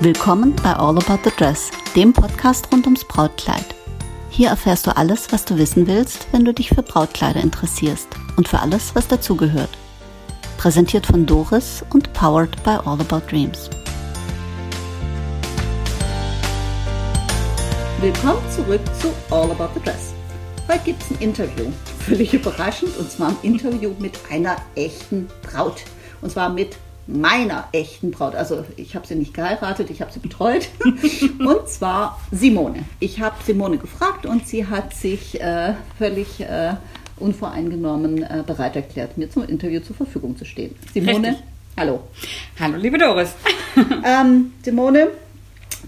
Willkommen bei All About the Dress, dem Podcast rund ums Brautkleid. Hier erfährst du alles, was du wissen willst, wenn du dich für Brautkleider interessierst und für alles, was dazugehört. Präsentiert von Doris und powered by All About Dreams. Willkommen zurück zu All About the Dress. Heute gibt es ein Interview, völlig überraschend, und zwar ein Interview mit einer echten Braut. Und zwar mit meiner echten Braut. Also ich habe sie nicht geheiratet, ich habe sie betreut. und zwar Simone. Ich habe Simone gefragt und sie hat sich äh, völlig äh, unvoreingenommen äh, bereit erklärt, mir zum Interview zur Verfügung zu stehen. Simone, Richtig. hallo. Hallo, liebe Doris. Ähm, Simone,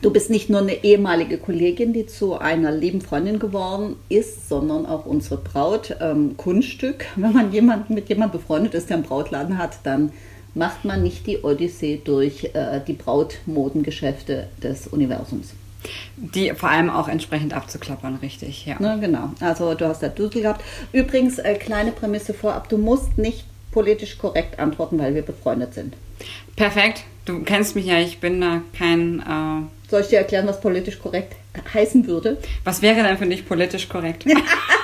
du bist nicht nur eine ehemalige Kollegin, die zu einer lieben Freundin geworden ist, sondern auch unsere Braut. Ähm, Kunststück. Wenn man jemanden mit jemandem befreundet ist, der einen Brautladen hat, dann macht man nicht die Odyssee durch äh, die Brautmodengeschäfte des Universums. Die vor allem auch entsprechend abzuklappern, richtig, ja. Na, genau. Also du hast da Dusel gehabt. Übrigens, äh, kleine Prämisse vorab, du musst nicht politisch korrekt antworten, weil wir befreundet sind. Perfekt. Du kennst mich ja, ich bin da kein. Äh, Soll ich dir erklären, was politisch korrekt heißen würde? was wäre denn für dich politisch korrekt?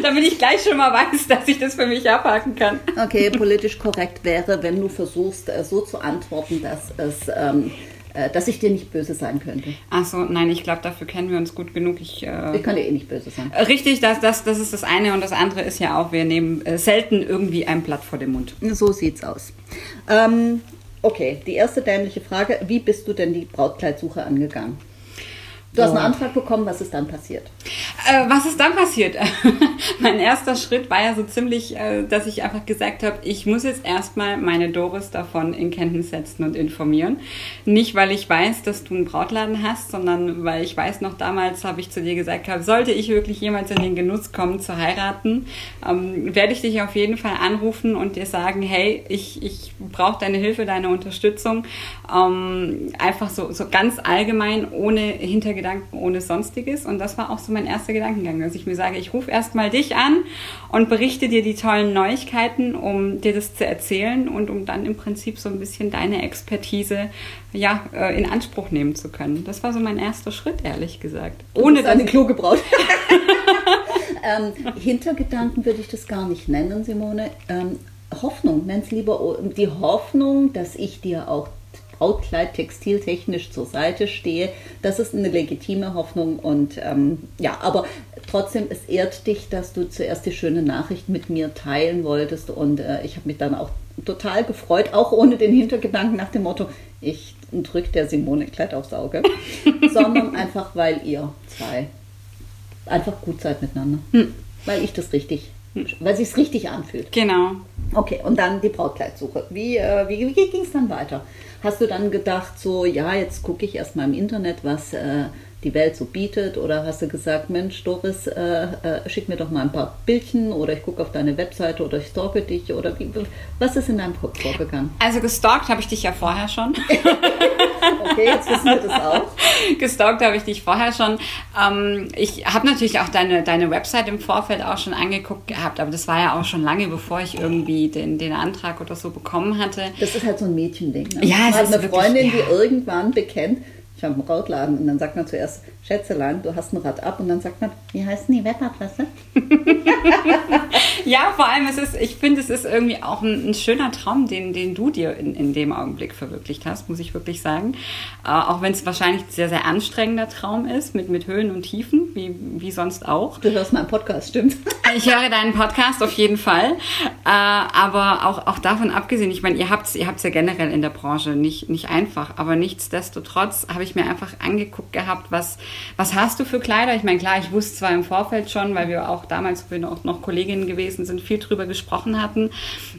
Damit ich gleich schon mal weiß, dass ich das für mich abhaken kann. Okay, politisch korrekt wäre, wenn du versuchst, äh, so zu antworten, dass es, ähm, äh, dass ich dir nicht böse sein könnte. Achso, nein, ich glaube, dafür kennen wir uns gut genug. Ich, äh, Ich kann dir eh nicht böse sein. Richtig, das, das, das ist das eine und das andere ist ja auch, wir nehmen äh, selten irgendwie ein Blatt vor den Mund. So sieht's aus. Ähm, okay, die erste dämliche Frage: Wie bist du denn die Brautkleidsuche angegangen? Du hast einen. Antrag bekommen, was ist dann passiert? Äh, was ist dann passiert? mein erster Schritt war ja so ziemlich, äh, dass ich einfach gesagt habe, ich muss jetzt erstmal meine Doris davon in Kenntnis setzen und informieren. Nicht, weil ich weiß, dass du einen Brautladen hast, sondern weil ich weiß noch damals, habe ich zu dir gesagt, gehabt, sollte ich wirklich jemals in den Genuss kommen zu heiraten, ähm, werde ich dich auf jeden Fall anrufen und dir sagen, hey, ich, ich brauche deine Hilfe, deine Unterstützung. Ähm, einfach so, so ganz allgemein, ohne Hintergedanken, ohne Sonstiges. Und das war auch so mein erster Gedankengang, dass ich mir sage, ich rufe erstmal dich an und berichte dir die tollen Neuigkeiten, um dir das zu erzählen und um dann im Prinzip so ein bisschen deine Expertise ja, äh, in Anspruch nehmen zu können. Das war so mein erster Schritt, ehrlich gesagt. Ohne eine kluge Braut. ähm, Hintergedanken würde ich das gar nicht nennen, Simone. Ähm, Hoffnung, nenn's lieber o- die Hoffnung, dass ich dir auch Brautkleid textiltechnisch zur Seite stehe. Das ist eine legitime Hoffnung und ähm, ja, aber trotzdem, es ehrt dich, dass du zuerst die schöne Nachricht mit mir teilen wolltest und äh, ich habe mich dann auch total gefreut, auch ohne den Hintergedanken nach dem Motto, ich drück der Simone Klett aufs Auge, sondern einfach, weil ihr zwei einfach gut seid miteinander. Weil ich das richtig, weil sich's richtig anfühlt. Genau. Okay, und dann die Brautkleidsuche. Wie, äh, wie, wie ging es dann weiter? Hast du dann gedacht, so, ja, jetzt gucke ich erstmal im Internet, was äh, die Welt so bietet? Oder hast du gesagt, Mensch, Doris, äh, äh, schick mir doch mal ein paar Bildchen oder ich gucke auf deine Webseite oder ich stalke dich? Oder wie, was ist in deinem Kopf vorgegangen? Also gestalkt habe ich dich ja vorher schon. Okay, jetzt wissen wir das auch. Gestalkt habe ich dich vorher schon. Ähm, ich habe natürlich auch deine, deine Website im Vorfeld auch schon angeguckt gehabt, aber das war ja auch schon lange, bevor ich irgendwie den, den Antrag oder so bekommen hatte. Das ist halt so ein Mädchending. Ne? Ja, es hat ist eine wirklich- Freundin, ja. die irgendwann bekennt, ich habe einen Brautladen und dann sagt man zuerst, Schätzelein, du hast ein Rad ab und dann sagt man, wie heißt denn die Webadresse? Ja, vor allem, es ist, ich finde, es ist irgendwie auch ein, ein schöner Traum, den, den du dir in, in dem Augenblick verwirklicht hast, muss ich wirklich sagen. Äh, auch wenn es wahrscheinlich ein sehr, sehr anstrengender Traum ist, mit, mit Höhen und Tiefen, wie, wie sonst auch. Du hörst meinen Podcast, stimmt? Ich höre deinen Podcast auf jeden Fall. Äh, aber auch, auch davon abgesehen, ich meine, ihr habt es ihr habt's ja generell in der Branche nicht, nicht einfach. Aber nichtsdestotrotz habe ich mir einfach angeguckt gehabt, was, was hast du für Kleider? Ich meine, klar, ich wusste zwar im Vorfeld schon, weil wir auch damals, wo wir noch, noch Kolleginnen gewesen sind, viel drüber gesprochen hatten.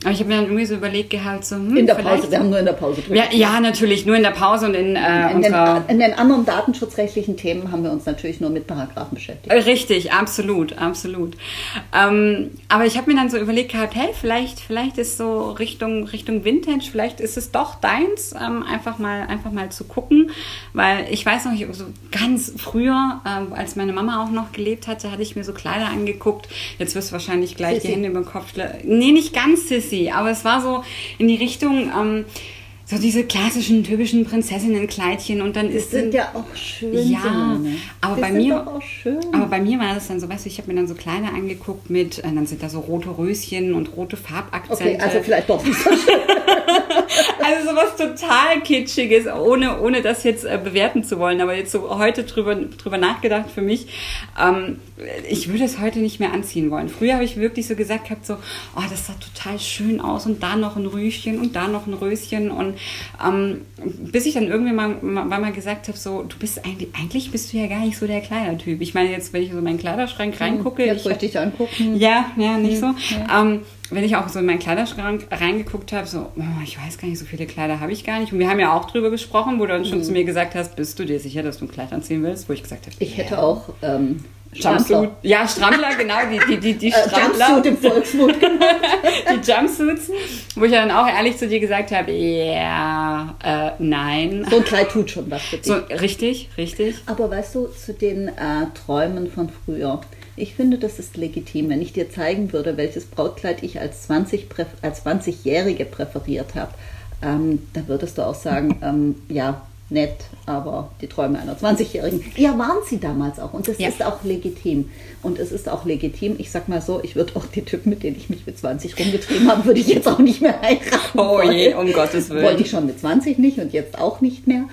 Aber ich habe mir dann irgendwie so überlegt gehabt, so, hm, In der vielleicht- Pause, wir haben nur in der Pause drüber. Ja, ja, natürlich, nur in der Pause und in, äh, In den, in den anderen datenschutzrechtlichen Themen haben wir uns natürlich nur mit Paragraphen beschäftigt. Richtig, absolut, absolut. Ähm, aber ich habe mir dann so überlegt gehabt, hey, vielleicht, vielleicht ist so Richtung, Richtung Vintage, vielleicht ist es doch deins, ähm, einfach mal, einfach mal zu gucken, weil ich weiß noch, ich, so ganz früher, ähm, als meine Mama auch noch gelebt hatte, hatte ich mir so Kleider angeguckt. Jetzt wirst du wahrscheinlich gleich Sissi. die Hände über den Kopf schlagen. Nee, nicht ganz Sissy, aber es war so in die Richtung, ähm, so diese klassischen, typischen Prinzessinnenkleidchen und dann Das ist sind ja auch schön. Ja, Simone. aber Die bei mir- doch auch schön. Aber bei mir war das dann so, weißt du, ich habe mir dann so Kleider angeguckt mit, äh, dann sind da so rote Röschen und rote Farbakzente. okay, also vielleicht doch nicht so schön. Also sowas total Kitschiges, ohne, ohne das jetzt äh, bewerten zu wollen, aber jetzt so heute drüber, drüber nachgedacht für mich, ähm, ich würde es heute nicht mehr anziehen wollen. Früher habe ich wirklich so gesagt gehabt, so, oh, das sah total schön aus und da noch ein Rüschen und da noch ein Röschen und ähm, bis ich dann irgendwie mal, mal, mal gesagt habe, so, du bist eigentlich, eigentlich bist du ja gar nicht so der Kleidertyp. Ich meine jetzt, wenn ich so in meinen Kleiderschrank reingucke, Jetzt ich wollte ich dich angucken. ja, ja, nicht so. Ja. Ähm, wenn ich auch so in meinen Kleiderschrank reingeguckt habe, so, oh, ich weiß gar nicht, so viele Kleider habe ich gar nicht. Und wir haben ja auch drüber gesprochen, wo du dann schon zu mir gesagt hast, bist du dir sicher, dass du ein Kleid anziehen willst? Wo ich gesagt habe, Ich hätte ja. auch ähm, Jumpsuit. Ja, Strampler, genau, die, die, die, die Äh, Strampler, Jumpsuit im Volksmund. die Jumpsuits, wo ich dann auch ehrlich zu dir gesagt habe, ja, äh, nein. so ein Kleid tut schon was für dich. So, richtig, richtig. Aber weißt du, zu den äh, Träumen von früher, ich finde, das ist legitim. Wenn ich dir zeigen würde, welches Brautkleid ich als 20 präf- als 20-Jährige präferiert habe, ähm, da würdest du auch sagen, ähm, ja, nett, aber die Träume einer 20-Jährigen. Ja, waren sie damals auch. Und das Ja. ist auch legitim. Und es ist auch legitim, ich sag mal so, ich würde auch die Typen, mit denen ich mich mit 20 rumgetrieben habe, würde ich jetzt auch nicht mehr heiraten. Oh je, um Gottes Willen. Wollte ich schon mit 20 nicht und jetzt auch nicht mehr.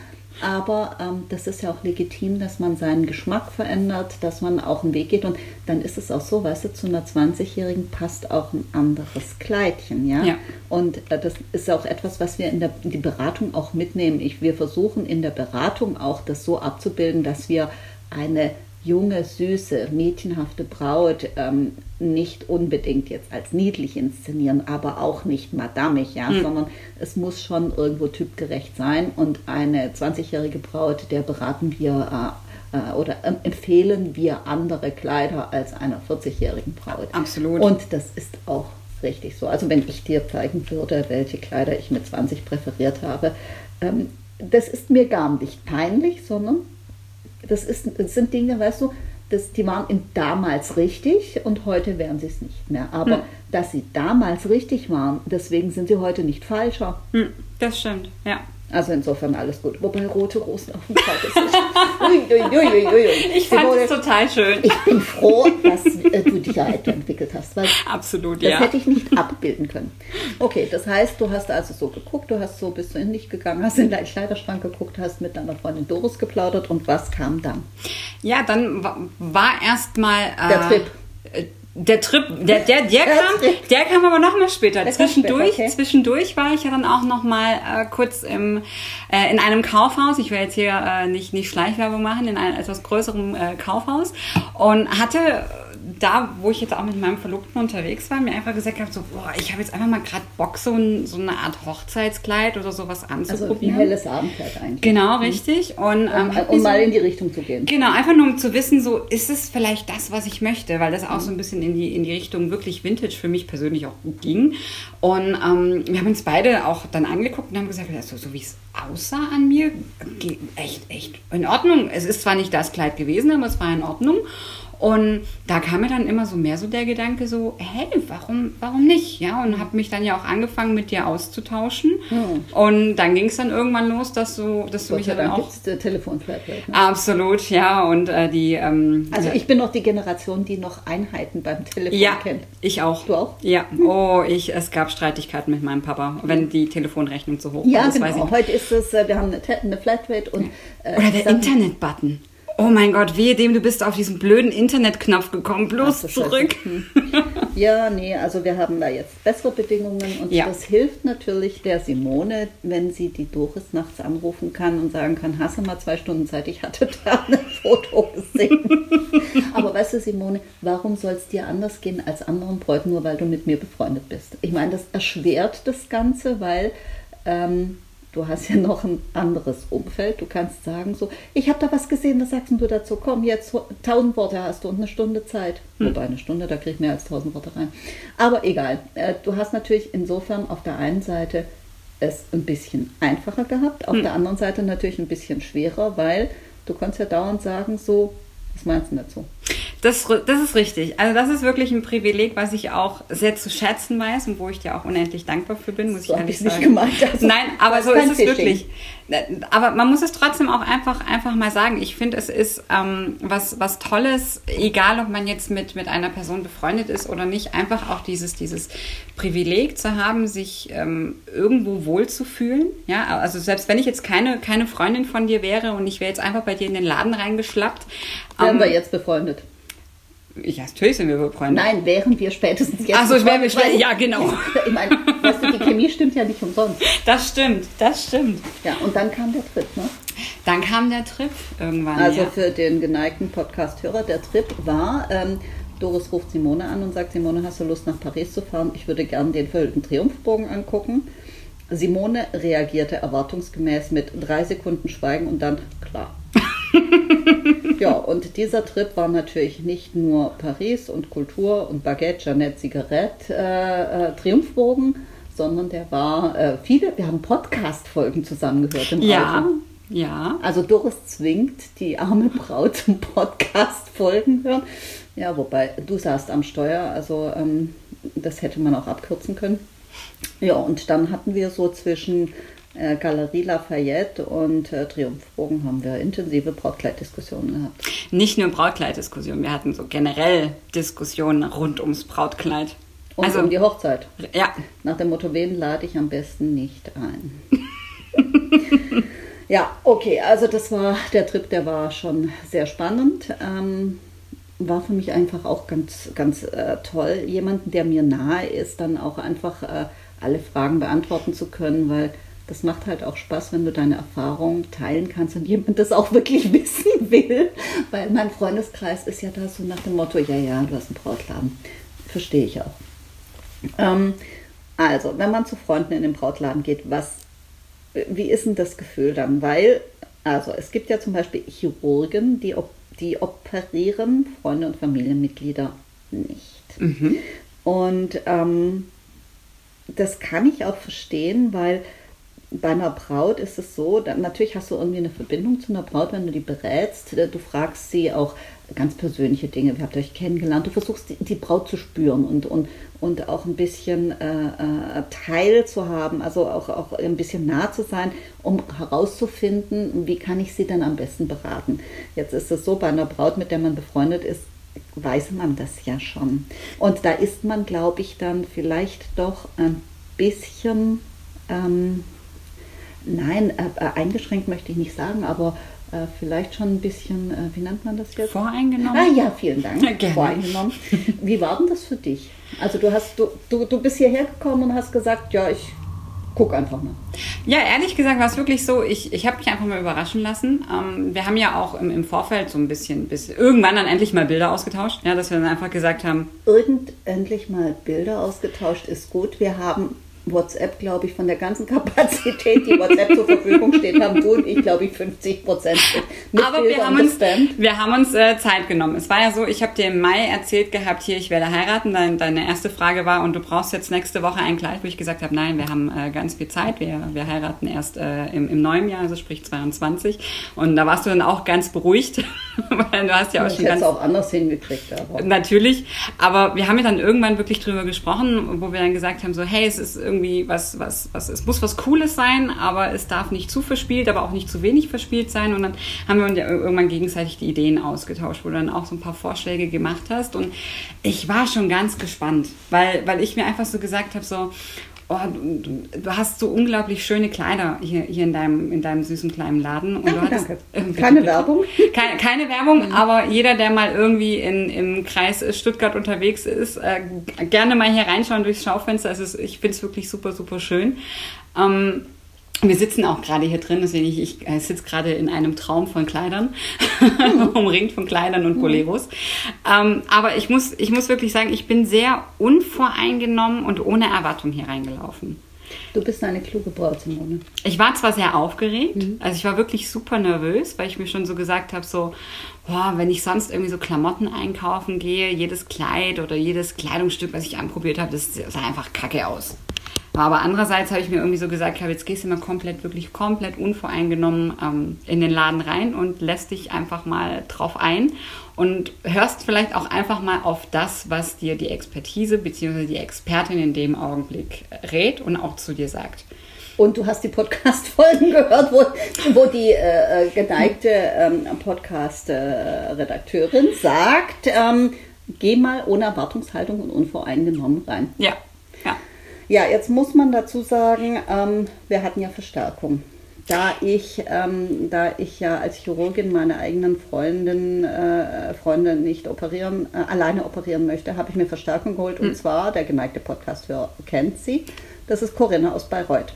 Aber ähm, das ist ja auch legitim, dass man seinen Geschmack verändert, dass man auch einen Weg geht. Und dann ist es auch so, weißt du, zu einer 20-Jährigen passt auch ein anderes Kleidchen, ja. Ja. Und äh, das ist auch etwas, was wir in der in die Beratung auch mitnehmen. Ich, wir versuchen in der Beratung auch das so abzubilden, dass wir eine junge, süße, mädchenhafte Braut ähm, nicht unbedingt jetzt als niedlich inszenieren, aber auch nicht madamig, ja, sondern es muss schon irgendwo typgerecht sein. Und eine 20-jährige Braut, der beraten wir äh, äh, oder ähm, empfehlen wir andere Kleider als einer 40-jährigen Braut. Absolut. Und das ist auch richtig so. Also wenn ich dir zeigen würde, welche Kleider ich mit 20 präferiert habe, ähm, das ist mir gar nicht peinlich, sondern das, ist, das sind Dinge, weißt du, das, die waren damals richtig und heute wären sie es nicht mehr. Aber Hm. dass sie damals richtig waren, deswegen sind sie heute nicht falscher. Hm, das stimmt, ja. Also insofern alles gut. Wobei rote Rosen auf dem Kleid ist nicht. Ich fand Simone, es total schön. ich bin froh, dass äh, du dich ja entwickelt hast, weil Absolut, das ja. hätte ich nicht abbilden können. Okay, das heißt, du hast also so geguckt, du hast so bist du in dich gegangen, hast in deinen Kleiderschrank geguckt, hast mit deiner Freundin Doris geplaudert und was kam dann? Ja, dann wa- war erstmal äh, Der Trip. Der Trip, der, der, der, kam, der kam aber noch mal später. Der Zwischendurch, später, okay. zwischendurch war ich ja dann auch noch mal äh, kurz im, äh, in einem Kaufhaus. Ich will jetzt hier äh, nicht, nicht Schleichwerbung machen, in einem etwas größeren äh, Kaufhaus und hatte da, wo ich jetzt auch mit meinem Verlobten unterwegs war, mir einfach gesagt gehabt, so, boah, ich habe jetzt einfach mal gerade Bock, so, ein, so eine Art Hochzeitskleid oder sowas Also ein anzuprobieren. helles Abendkleid eigentlich. genau, richtig. Und, ähm, Um, um so- mal in die Richtung zu gehen. Genau, einfach nur um zu wissen, so ist es vielleicht das, was ich möchte, weil das auch so ein bisschen in die, in die Richtung wirklich Vintage für mich persönlich auch gut ging. Und ähm, wir haben uns beide auch dann angeguckt und haben gesagt, also, so wie es aussah an mir, echt, echt in Ordnung. Es ist zwar nicht das Kleid gewesen, aber es war in Ordnung. Und da kam mir dann immer so mehr so der Gedanke so, hey, warum, warum nicht? Ja, und habe mich dann ja auch angefangen mit dir auszutauschen. Und dann ging es dann irgendwann los, dass du, dass du Gott mich ja dann Dank auch es Telefonflatrate. Ne? Absolut, ja. Und äh, die. Ähm, Also ja, ich bin noch die Generation, die noch Einheiten beim Telefon ja, kennt. ich auch. Du auch? Ja. Oh, ich, es gab Streitigkeiten mit meinem Papa, wenn die Telefonrechnung zu hoch Ja, war. Weiß genau. ich. Heute ist es, äh, wir haben eine, eine Flatrate und äh, Oder der Sachen- Internet-Button. Oh mein Gott, wehe dem, du bist auf diesen blöden Internetknopf gekommen. Bloß Ach, zurück. Ja, nee, also wir haben da jetzt bessere Bedingungen und Ja. das hilft natürlich der Simone, wenn sie die Doris nachts anrufen kann und sagen kann, hast du mal zwei Stunden Zeit, ich hatte da ein Foto gesehen. Aber weißt du, Simone, warum soll es dir anders gehen als anderen Bräuten, nur weil du mit mir befreundet bist? Ich meine, das erschwert das Ganze, weil ähm, du hast ja noch ein anderes Umfeld. Du kannst sagen so, ich habe da was gesehen, was sagst du dazu? Komm, jetzt tausend Worte hast du und eine Stunde Zeit. Wobei eine Stunde, da krieg ich mehr als tausend Worte rein. Aber egal. Äh, Du hast natürlich insofern auf der einen Seite es ein bisschen einfacher gehabt, auf der anderen Seite natürlich ein bisschen schwerer, weil du konntest ja dauernd sagen so, was meinst du dazu? Das, das ist richtig. Also das ist wirklich ein Privileg, was ich auch sehr zu schätzen weiß und wo ich dir auch unendlich dankbar für bin, muss so ich ehrlich sagen. Nicht gemeint, also Nein, aber so ist es wirklich. Aber man muss es trotzdem auch einfach, einfach mal sagen. Ich finde, es ist ähm, was, was Tolles, egal ob man jetzt mit, mit einer Person befreundet ist oder nicht, einfach auch dieses, dieses Privileg zu haben, sich ähm, irgendwo wohlzufühlen. Ja, also selbst wenn ich jetzt keine, keine Freundin von dir wäre und ich wäre jetzt einfach bei dir in den Laden reingeschlappt. Wären ähm, wir jetzt befreundet? Ja, natürlich sind wir befreundet. Nein, wären wir spätestens jetzt. Achso, wären wir spätestens. Ja, genau. Ich meine, weißt du, die Chemie stimmt ja nicht umsonst. Das stimmt, das stimmt. Ja, und dann kam der Trip, ne? Dann kam der Trip irgendwann. Also ja. für den geneigten Podcast-Hörer, der Trip war, ähm, Doris ruft Simone an und sagt, Simone, hast du Lust nach Paris zu fahren? Ich würde gerne den verhüllten Triumphbogen angucken. Simone reagierte erwartungsgemäß mit drei Sekunden Schweigen und dann, klar. Ja, und dieser Trip war natürlich nicht nur Paris und Kultur und Baguette, Jeanette, Zigarette, äh, äh, Triumphbogen, sondern der war äh, viele, wir haben Podcast-Folgen zusammengehört im ja. Auto. Ja. Also Doris zwingt die arme Braut zum Podcast-Folgen hören. Ja, wobei du saßt am Steuer, also ähm, das hätte man auch abkürzen können. Ja, und dann hatten wir so zwischen äh, Galerie Lafayette und äh, Triumphbogen haben wir intensive Brautkleiddiskussionen gehabt. Nicht nur Brautkleiddiskussionen, wir hatten so generell Diskussionen rund ums Brautkleid. Und also um die Hochzeit. Ja. Nach dem Motto, wen lade ich am besten nicht ein? ja, okay, also das war der Trip, der war schon sehr spannend. Ähm, war für mich einfach auch ganz, ganz äh, toll, jemanden, der mir nahe ist, dann auch einfach äh, alle Fragen beantworten zu können, weil das macht halt auch Spaß, wenn du deine Erfahrungen teilen kannst und jemand das auch wirklich wissen will. Weil mein Freundeskreis ist ja da so nach dem Motto, ja, ja, du hast einen Brautladen. Verstehe ich auch. Ähm, also, wenn man zu Freunden in den Brautladen geht, was, wie ist denn das Gefühl dann? Weil, also es gibt ja zum Beispiel Chirurgen, die, die operieren Freunde und Familienmitglieder nicht. Mhm. Und ähm, das kann ich auch verstehen, weil bei einer Braut ist es so, dann, natürlich hast du irgendwie eine Verbindung zu einer Braut, wenn du die berätst. Äh, du fragst sie auch ganz persönliche Dinge. Wie habt ihr euch kennengelernt? Du versuchst die, die Braut zu spüren und, und, und auch ein bisschen äh, äh, Teil zu also auch, auch ein bisschen nah zu sein, um herauszufinden, wie kann ich sie dann am besten beraten. Jetzt ist es so, bei einer Braut, mit der man befreundet ist, weiß man das ja schon. Und da ist man, glaube ich, dann vielleicht doch ein bisschen... Ähm, Nein, äh, äh, eingeschränkt möchte ich nicht sagen, aber äh, vielleicht schon ein bisschen, äh, wie nennt man das jetzt? Voreingenommen? Ah ja, vielen Dank. Gerne. Voreingenommen. Wie war denn das für dich? Also du hast, du, du, du bist hierher gekommen und hast gesagt, ja, ich guck einfach mal. Ja, ehrlich gesagt war es wirklich so, ich, ich habe mich einfach mal überraschen lassen. Ähm, wir haben ja auch im, im Vorfeld so ein bisschen, bis irgendwann dann endlich mal Bilder ausgetauscht, ja, dass wir dann einfach gesagt haben. Irgend endlich mal Bilder ausgetauscht ist gut. Wir haben WhatsApp, glaube ich, von der ganzen Kapazität, die WhatsApp zur Verfügung steht, haben du und ich, glaube ich, 50 Prozent. Aber wir haben, uns, wir haben uns äh, Zeit genommen. Es war ja so, ich habe dir im Mai erzählt gehabt, hier, ich werde heiraten. Dein, deine erste Frage war, und du brauchst jetzt nächste Woche ein Kleid, wo ich gesagt habe, nein, wir haben äh, ganz viel Zeit. Wir, wir heiraten erst äh, im, im neuen Jahr, also sprich 22. Und da warst du dann auch ganz beruhigt, weil du hast ja auch ich schon ganz... auch anders hingekriegt. Aber. Natürlich, aber wir haben ja dann irgendwann wirklich drüber gesprochen, wo wir dann gesagt haben, so, hey, es ist irgendwie irgendwie was, was, was, es muss was Cooles sein, aber es darf nicht zu verspielt, aber auch nicht zu wenig verspielt sein. Und dann haben wir uns ja irgendwann gegenseitig die Ideen ausgetauscht, wo du dann auch so ein paar Vorschläge gemacht hast. Und ich war schon ganz gespannt, weil, weil ich mir einfach so gesagt habe, so, oh, du, hast so unglaublich schöne Kleider hier, hier in, deinem, in deinem süßen kleinen Laden. Und danke, du hattest, danke. keine Werbung? Keine, keine Werbung, mhm. aber jeder, der mal irgendwie in, im Kreis Stuttgart unterwegs ist, äh, gerne mal hier reinschauen durchs Schaufenster. Also ich finde es wirklich super, super schön. Ähm, wir sitzen auch gerade hier drin, deswegen ich, ich äh, sitze gerade in einem Traum von Kleidern, mhm. umringt von Kleidern und Boleros. Mhm. Ähm, aber ich muss, ich muss wirklich sagen, ich bin sehr unvoreingenommen und ohne Erwartung hier reingelaufen. Du bist eine kluge Braut, Simone. Ich war zwar sehr aufgeregt, mhm. also ich war wirklich super nervös, weil ich mir schon so gesagt habe, so, boah, wenn ich sonst irgendwie so Klamotten einkaufen gehe, jedes Kleid oder jedes Kleidungsstück, was ich anprobiert habe, das sah einfach kacke aus. Aber andererseits habe ich mir irgendwie so gesagt, ich habe jetzt gehst du mal komplett, wirklich komplett unvoreingenommen ähm, in den Laden rein und lässt dich einfach mal drauf ein und hörst vielleicht auch einfach mal auf das, was dir die Expertise bzw. die Expertin in dem Augenblick rät und auch zu dir sagt. Und du hast die Podcast-Folgen gehört, wo, wo die äh, äh geneigte ähm, Podcast-Redakteurin sagt, ähm, geh mal ohne Erwartungshaltung und unvoreingenommen rein. Ja, ja. Jetzt muss man dazu sagen, ähm, wir hatten ja Verstärkung. Da ich, ähm, da ich ja als Chirurgin meine eigenen Freundin, äh, Freunde nicht operieren, äh, alleine operieren möchte, habe ich mir Verstärkung geholt. Und mhm. zwar, der geneigte Podcast-Hörer kennt sie, das ist Corinna aus Bayreuth.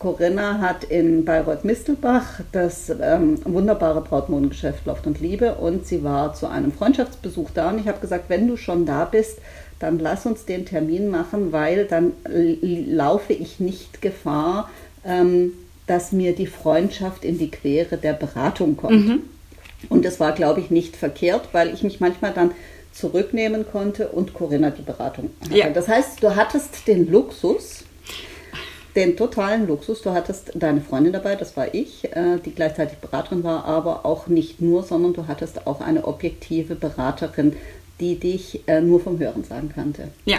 Corinna hat in Bayreuth-Mistelbach das ähm, wunderbare Brautmodengeschäft Loft und Liebe und sie war zu einem Freundschaftsbesuch da und ich habe gesagt, wenn du schon da bist, dann lass uns den Termin machen, weil dann laufe ich nicht Gefahr, ähm, dass mir die Freundschaft in die Quere der Beratung kommt. Mhm. Und das war, glaube ich, nicht verkehrt, weil ich mich manchmal dann zurücknehmen konnte und Corinna die Beratung hatte. Ja. Das heißt, du hattest den Luxus, den totalen Luxus. Du hattest deine Freundin dabei, das war ich, äh, die gleichzeitig Beraterin war, aber auch nicht nur, sondern du hattest auch eine objektive Beraterin, die dich äh, nur vom Hören sagen kannte. Ja,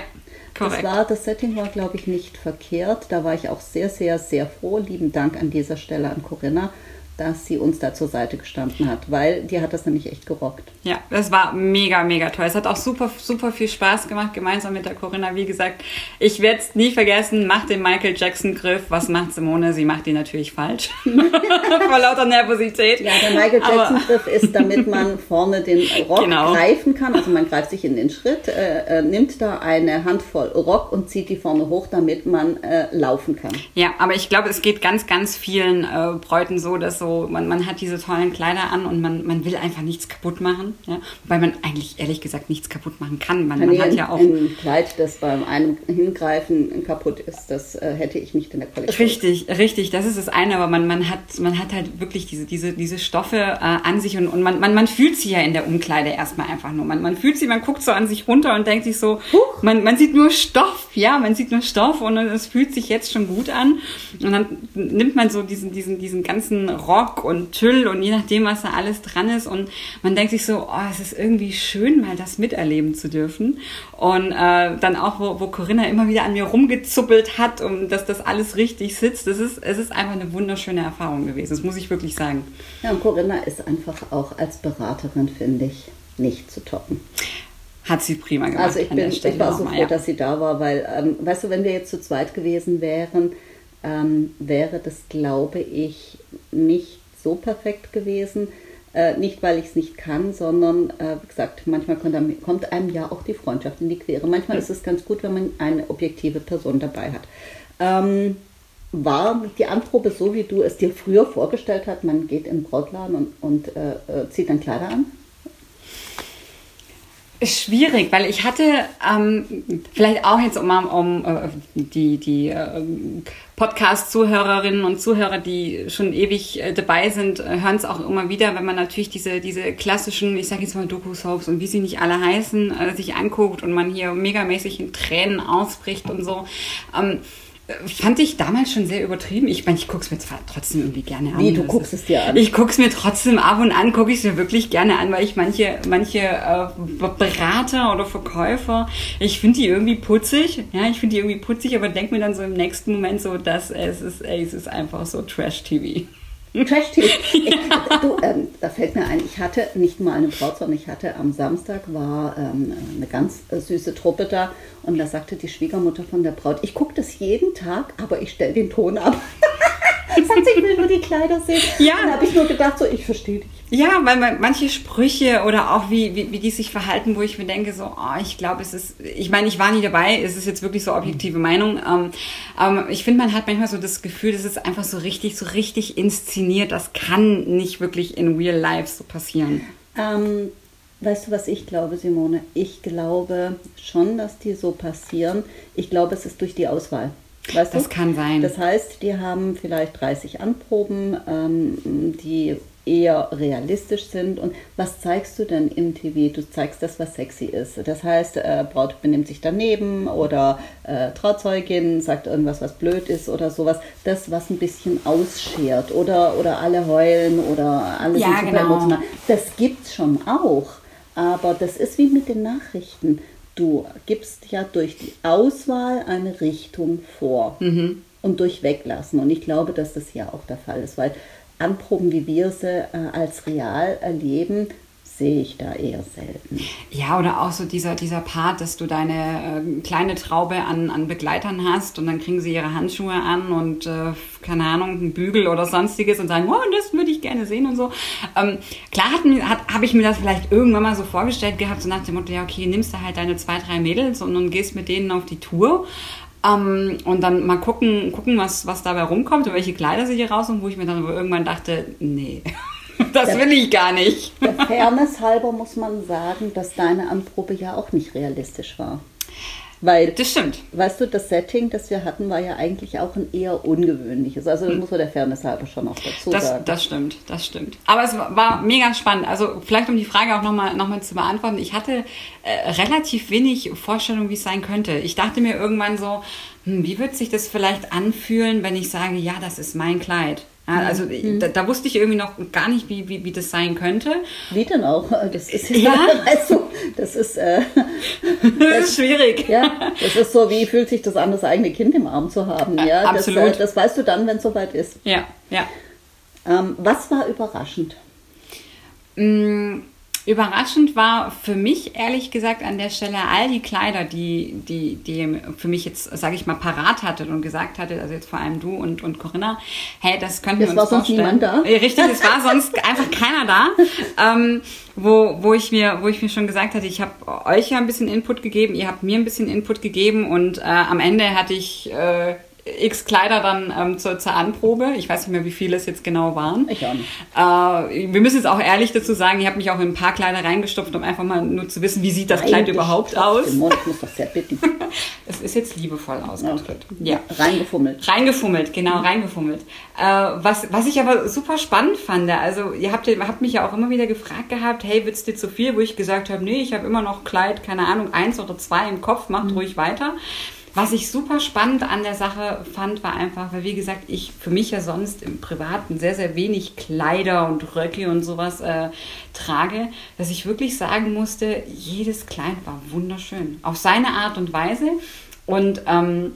korrekt. Das, war, das Setting war, glaube ich, nicht verkehrt. Da war ich auch sehr, sehr, sehr froh. Lieben Dank an dieser Stelle an Corinna dass sie uns da zur Seite gestanden hat, weil die hat das nämlich echt gerockt. Ja, es war mega, mega toll. Es hat auch super, super viel Spaß gemacht, gemeinsam mit der Corinna. Wie gesagt, ich werde es nie vergessen, macht den Michael Jackson-Griff. Was macht Simone? Sie macht ihn natürlich falsch. Vor lauter Nervosität. Ja, der Michael Jackson-Griff ist, damit man vorne den Rock genau. greifen kann. Also man greift sich in den Schritt, äh, äh, nimmt da eine Handvoll Rock und zieht die vorne hoch, damit man äh, laufen kann. Ja, aber ich glaube, es geht ganz, ganz vielen äh, Bräuten so, dass so man, man hat diese tollen Kleider an und man, man will einfach nichts kaputt machen. Ja? Wobei man eigentlich ehrlich gesagt nichts kaputt machen kann. Man, man hat ja auch ein Kleid, das beim einem Hingreifen kaputt ist, das äh, hätte ich nicht in der Kollektion. Richtig, richtig, das ist das eine, aber man, man, hat, man hat halt wirklich diese, diese, diese Stoffe äh, an sich und, und man, man, man fühlt sie ja in der Umkleide erstmal einfach nur. Man, man fühlt sie, man guckt so an sich runter und denkt sich so, man, man sieht nur Stoff, ja, man sieht nur Stoff und es fühlt sich jetzt schon gut an. Und dann nimmt man so diesen, diesen, diesen ganzen Rock und Tüll und je nachdem, was da alles dran ist. Und man denkt sich so, oh, es ist irgendwie schön, mal das miterleben zu dürfen. Und äh, dann auch, wo, wo Corinna immer wieder an mir rumgezuppelt hat, um dass das alles richtig sitzt. Das ist, es ist einfach eine wunderschöne Erfahrung gewesen. Das muss ich wirklich sagen. Ja, und Corinna ist einfach auch als Beraterin, finde ich, nicht zu toppen. Hat sie prima gemacht. Also ich, bin, ich war so froh, ja. dass sie da war, weil, ähm, weißt du, wenn wir jetzt zu zweit gewesen wären, ähm, wäre das, glaube ich, nicht so perfekt gewesen. Äh, nicht, weil ich es nicht kann, sondern, äh, wie gesagt, manchmal kommt, kommt, einem ja auch die Freundschaft in die Quere. Manchmal ist es ganz gut, wenn man eine objektive Person dabei hat. Ähm, war die Anprobe so, wie du es dir früher vorgestellt hast? Man geht in den Brautladen und, und äh, äh zieht dann Kleider an? Schwierig, weil ich hatte ähm, vielleicht auch jetzt um, um äh, die, die äh, Podcast-Zuhörerinnen und Zuhörer, die schon ewig äh, dabei sind, äh, hören es auch immer wieder, wenn man natürlich diese, diese klassischen, ich sage jetzt mal Doku-Soaps und wie sie nicht alle heißen, äh, sich anguckt und man hier megamäßig in Tränen ausbricht und so. Ähm, Fand ich damals schon sehr übertrieben. Ich meine, ich gucke es mir zwar trotzdem irgendwie gerne an. Wie, du guckst es dir an? Ich gucke es mir trotzdem ab und an, gucke ich es mir wirklich gerne an, weil ich manche, manche äh, Berater oder Verkäufer, ich finde die irgendwie putzig. Ja, ich finde die irgendwie putzig, aber denke mir dann so im nächsten Moment so, dass es ist, ey, es ist einfach so Trash-TV. Trash-TV. Ja. Du, ähm, da fällt mir ein, ich hatte nicht mal eine Braut, sondern ich hatte am Samstag war ähm, eine ganz äh, süße Truppe da und da sagte die Schwiegermutter von der Braut, ich gucke das jeden Tag, aber ich stelle den Ton ab. Sagt sie, ich will nur die Kleider sehen. Ja. Dann habe ich nur gedacht, so, ich verstehe dich. Ja, weil man, manche Sprüche oder auch wie, wie, wie die sich verhalten, wo ich mir denke, so, oh, ich glaube, es ist, ich meine, ich war nie dabei, es ist jetzt wirklich so objektive Meinung. Ähm, aber ich finde, man hat manchmal so das Gefühl, das ist einfach so richtig, so richtig inszeniert. Das kann nicht wirklich in real life so passieren. Ähm, weißt du, was ich glaube, Simone? Ich glaube schon, dass die so passieren. Ich glaube, es ist durch die Auswahl. Weißt das du? kann sein. Das heißt, die haben vielleicht 30 Anproben, ähm, die eher realistisch sind. Und was zeigst du denn im TV? Du zeigst das, was sexy ist. Das heißt, äh, Braut benimmt sich daneben oder äh, Trauzeugin sagt irgendwas, was blöd ist oder sowas. Das, was ein bisschen ausschert oder, oder alle heulen oder alle ja, sind super genau. emotional. Das gibt's schon auch. Aber das ist wie mit den Nachrichten. Du gibst ja durch die Auswahl eine Richtung vor Mhm. und durch Weglassen. Und ich glaube, dass das hier auch der Fall ist, weil Anproben, wie wir sie äh, als real erleben, sehe ich da eher selten. Ja, oder auch so dieser, dieser Part, dass du deine äh, kleine Traube an, an Begleitern hast und dann kriegen sie ihre Handschuhe an und äh, keine Ahnung, einen Bügel oder sonstiges und sagen, oh, das würde ich gerne sehen und so. Ähm, klar hat, hat, habe ich mir das vielleicht irgendwann mal so vorgestellt gehabt, so nach dem Motto, ja, okay, nimmst du halt deine zwei, drei Mädels und, und gehst mit denen auf die Tour. Ähm, und dann mal gucken, gucken was, was dabei rumkommt und welche Kleider sie hier raussuchen, wo ich mir dann irgendwann dachte, nee, das will ich gar nicht. Der Fairness halber muss man sagen, dass deine Anprobe ja auch nicht realistisch war. Weil, Das stimmt. weißt du, das Setting, das wir hatten, war ja eigentlich auch ein eher ungewöhnliches. Also das muss man der Fairness halber schon auch dazu Das, sagen. das stimmt, das stimmt. Aber es war mega spannend. Also vielleicht um die Frage auch nochmal noch mal zu beantworten. Ich hatte äh, relativ wenig Vorstellung, wie es sein könnte. Ich dachte mir irgendwann so, hm, wie wird sich das vielleicht anfühlen, wenn ich sage, ja, das ist mein Kleid. Ja, also da, da wusste ich irgendwie noch gar nicht, wie, wie, wie das sein könnte. Wie denn auch? Das ist Ja. weißt du, das ist äh, Das ist schwierig. ja, das ist so, wie fühlt sich das an, das eigene Kind im Arm zu haben. Ja, Absolut. Das, äh, das weißt du dann, wenn es soweit ist. Ja, ja. Ähm, was war überraschend? Mm, Überraschend war für mich ehrlich gesagt an der Stelle all die Kleider, die, die, die für mich jetzt, sage ich mal, parat hattet und gesagt hattet, also jetzt vor allem du und, und Corinna, hey, das könnten Es wir war uns sonst vorstellen. niemand da? Ja, Richtig, es war sonst einfach keiner da, ähm, wo, wo, ich mir, wo ich mir schon gesagt hatte, ich habe euch ja ein bisschen Input gegeben, ihr habt mir ein bisschen Input gegeben und äh, am Ende hatte ich äh, x Kleider dann ähm, zur, zur Anprobe. Ich weiß nicht mehr, wie viele es jetzt genau waren. Ich auch nicht. Äh, wir müssen jetzt auch ehrlich dazu sagen, ich habe mich auch in ein paar Kleider reingestopft, um einfach mal nur zu wissen, wie sieht das Kleid überhaupt aus. Simone, ich muss doch sehr bitten. Es ist jetzt liebevoll ausgedrückt. Ja. Reingefummelt. Reingefummelt, genau, reingefummelt. Äh, was, was ich aber super spannend fand, also ihr habt, habt mich ja auch immer wieder gefragt gehabt, hey, wird's dir zu viel? Wo ich gesagt habe, nee, ich habe immer noch Kleid, keine Ahnung, eins oder zwei im Kopf, macht ruhig weiter. Was ich super spannend an der Sache fand, war einfach, weil wie gesagt, ich für mich ja sonst im Privaten sehr, sehr wenig Kleider und Röcke und sowas äh, trage, dass ich wirklich sagen musste, jedes Kleid war wunderschön. Auf seine Art und Weise. Und ähm,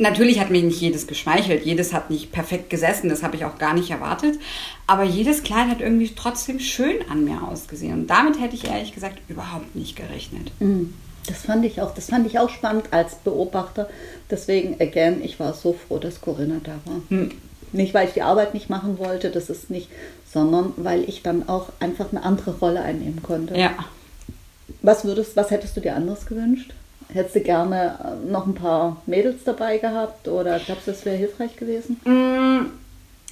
Natürlich hat mir nicht jedes geschmeichelt, jedes hat nicht perfekt gesessen, das habe ich auch gar nicht erwartet. Aber jedes Kleid hat irgendwie trotzdem schön an mir ausgesehen. Und damit hätte ich ehrlich gesagt überhaupt nicht gerechnet. Mhm. Das fand ich auch, das fand ich auch spannend als Beobachter. Deswegen, again, ich war so froh, dass Corinna da war. Hm. Nicht, weil ich die Arbeit nicht machen wollte, das ist nicht, sondern weil ich dann auch einfach eine andere Rolle einnehmen konnte. Ja. Was würdest, was hättest du dir anderes gewünscht? Hättest du gerne äh, noch ein paar Mädels dabei gehabt oder glaubst du, das wäre hilfreich gewesen? Mm,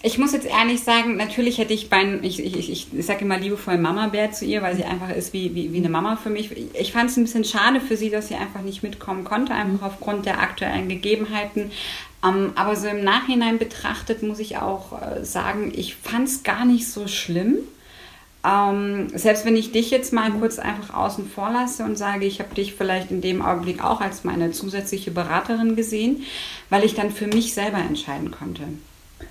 Ich muss jetzt ehrlich sagen, natürlich hätte ich beim, ich, ich, ich, ich sage immer liebevoll Mama-Bär zu ihr, weil sie einfach ist wie, wie, wie eine Mama für mich. Ich fand es ein bisschen schade für sie, dass sie einfach nicht mitkommen konnte, einfach aufgrund der aktuellen Gegebenheiten. Ähm, aber so im Nachhinein betrachtet muss ich auch äh, sagen, ich fand es gar nicht so schlimm. Ähm, selbst wenn ich dich jetzt mal kurz einfach außen vor lasse und sage, ich habe dich vielleicht in dem Augenblick auch als meine zusätzliche Beraterin gesehen, weil ich dann für mich selber entscheiden konnte.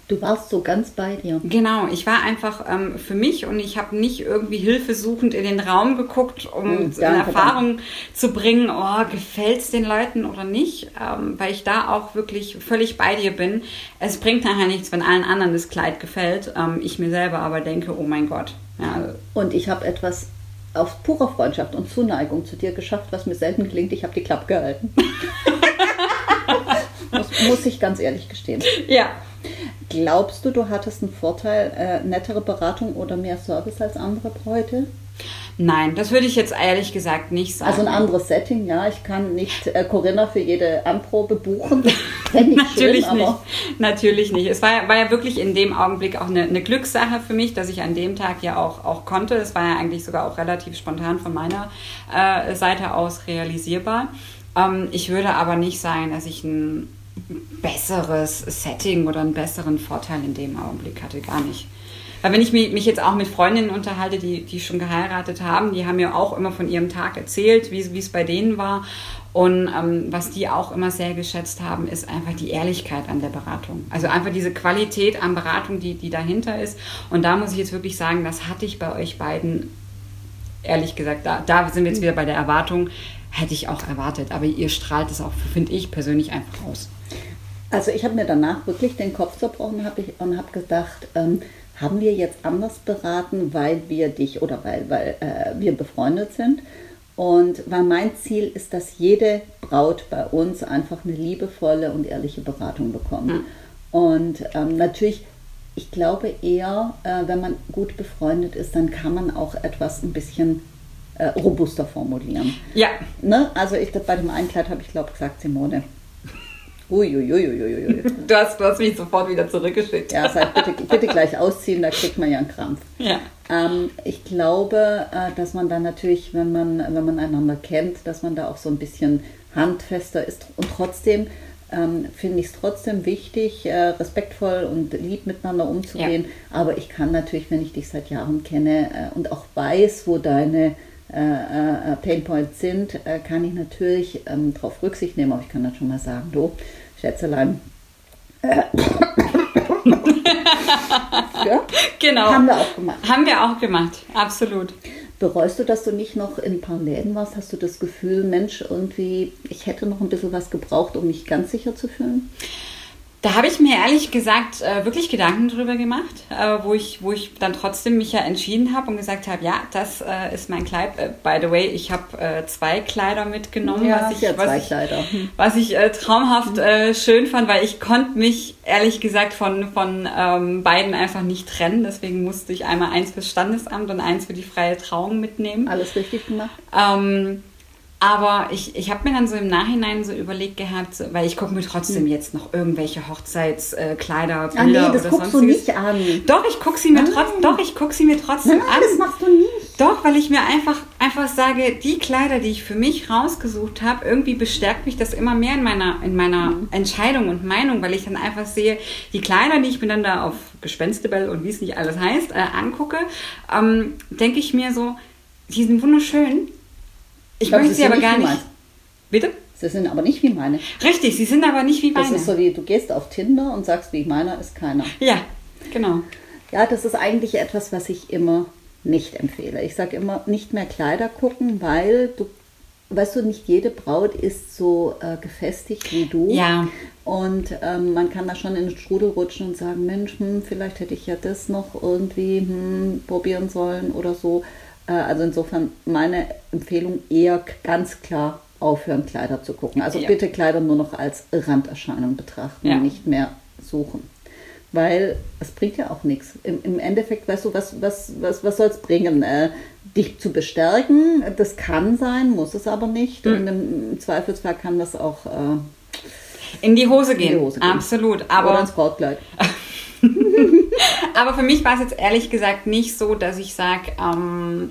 Du warst so ganz bei dir. Genau, ich war einfach ähm, für mich und ich habe nicht irgendwie hilfesuchend in den Raum geguckt, um Hm, in danke, Erfahrung zu bringen, oh, gefällt es den Leuten oder nicht, ähm, weil ich da auch wirklich völlig bei dir bin. Es bringt nachher nichts, wenn allen anderen das Kleid gefällt, ähm, ich mir selber aber denke, oh mein Gott. Ja, Und ich habe etwas auf purer Freundschaft und Zuneigung zu dir geschafft, was mir selten gelingt. Ich habe die Klappe gehalten. muss, muss ich ganz ehrlich gestehen. ja. Glaubst du, du hattest einen Vorteil, äh, nettere Beratung oder mehr Service als andere Bräute? Nein, das würde ich jetzt ehrlich gesagt nicht sagen. Also ein anderes Setting, ja. Ich kann nicht äh, Corinna für jede Anprobe buchen. Ich Natürlich schön, nicht. Natürlich nicht. Es war, ja- war ja wirklich in dem Augenblick auch eine, eine Glückssache für mich, dass ich an dem Tag ja auch, auch konnte. Es war ja eigentlich sogar auch relativ spontan von meiner äh, Seite aus realisierbar. Ähm, ich würde aber nicht sagen, dass ich ein besseres Setting oder einen besseren Vorteil in dem Augenblick hatte. Gar nicht. Weil wenn ich mich jetzt auch mit Freundinnen unterhalte, die, die schon geheiratet haben, die haben ja auch immer von ihrem Tag erzählt, wie, es bei denen war. Und ähm, was die auch immer sehr geschätzt haben, ist einfach die Ehrlichkeit an der Beratung. Also einfach diese Qualität an Beratung, die, die dahinter ist. Und da muss ich jetzt wirklich sagen, das hatte ich bei euch beiden, ehrlich gesagt, da, da sind wir jetzt wieder bei der Erwartung, hätte ich auch erwartet. Aber ihr strahlt es auch, finde ich persönlich, einfach aus. Also ich habe mir danach wirklich den Kopf zerbrochen hab ich, und habe gedacht, ähm, haben wir jetzt anders beraten, weil wir dich oder weil, weil äh, wir befreundet sind? Und weil mein Ziel ist, dass jede Braut bei uns einfach eine liebevolle und ehrliche Beratung bekommt. Mhm. Und ähm, natürlich, ich glaube eher, äh, wenn man gut befreundet ist, dann kann man auch etwas ein bisschen äh, robuster formulieren. Ja. Ne? Also ich, bei dem Einkleid habe ich, glaube gesagt, Simone, Uiuiuiui. Du hast, du hast mich sofort wieder zurückgeschickt. Ja, sag bitte, bitte gleich ausziehen, da kriegt man ja einen Krampf. Ja. Ähm, ich glaube, äh, dass man dann natürlich, wenn man, wenn man einander kennt, dass man da auch so ein bisschen handfester ist. Und trotzdem ähm, finde ich es trotzdem wichtig, äh, respektvoll und lieb miteinander umzugehen. Ja. Aber ich kann natürlich, wenn ich dich seit Jahren kenne äh, und auch weiß, wo deine äh, äh, Painpoints sind, äh, kann ich natürlich ähm, darauf Rücksicht nehmen. Aber ich kann dann schon mal sagen, du, Schätzelein. ja? Genau. Haben wir auch gemacht. Haben wir auch gemacht, absolut. Bereust du, dass du nicht noch in ein paar Läden warst? Hast du das Gefühl, Mensch, irgendwie, ich hätte noch ein bisschen was gebraucht, um mich ganz sicher zu fühlen? Da habe ich mir ehrlich gesagt äh, wirklich Gedanken drüber gemacht, äh, wo, ich, wo ich dann trotzdem mich ja entschieden habe und gesagt habe, ja, das äh, ist mein Kleid. Äh, by the way, ich habe äh, zwei Kleider mitgenommen, ja, was ich, ja, was ich, hm. was ich äh, traumhaft hm. schön fand, weil ich konnte mich ehrlich gesagt von, von ähm, beiden einfach nicht trennen. Deswegen musste ich einmal eins fürs Standesamt und eins für die freie Trauung mitnehmen. Alles richtig gemacht. Ähm, aber ich, ich habe mir dann so im Nachhinein so überlegt gehabt, weil ich gucke mir trotzdem hm. jetzt noch irgendwelche Hochzeitskleider, äh, ah, nee, das oder guckst sonstiges. du nicht an. Doch, ich gucke sie mir trotzdem, doch, ich guck sie mir trotzdem Nein, an. das machst du nicht. Doch, weil ich mir einfach, einfach sage, die Kleider, die ich für mich rausgesucht habe, irgendwie bestärkt mich das immer mehr in meiner, in meiner mhm. Entscheidung und Meinung, weil ich dann einfach sehe, die Kleider, die ich mir dann da auf Gespenstebell und wie es nicht alles heißt, äh, angucke, ähm, denke ich mir so, die sind wunderschön, ich, möchte sie aber gar nicht. Meinst. Bitte? Sie sind aber nicht wie meine. Richtig, sie sind aber nicht wie meine. Das ist so wie, du gehst auf Tinder und sagst, wie meiner ist keiner. Ja, genau. Ja, das ist eigentlich etwas, was ich immer nicht empfehle. Ich sage immer, nicht mehr Kleider gucken, weil du, weißt du, nicht jede Braut ist so äh, gefestigt wie du. Ja. Und ähm, man kann da schon in den Strudel rutschen und sagen, Mensch, hm, vielleicht hätte ich ja das noch irgendwie hm, probieren sollen oder so. Äh, also insofern meine Empfehlung eher ganz klar aufhören, Kleider zu gucken. Also ja. bitte Kleider nur noch als Randerscheinung betrachten, ja. nicht mehr suchen. Weil es bringt ja auch nichts. Im, Im, Endeffekt, weißt du, was, was, was, was soll es bringen? Äh, dich zu bestärken, das kann sein, muss es aber nicht. Mhm. Und im Zweifelsfall kann das auch äh, in die Hose gehen. In die Hose gehen. Absolut. Aber Oder ins Brautkleid. Aber für mich war es jetzt ehrlich gesagt nicht so, dass ich sage, ähm,